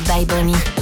By Bonnie.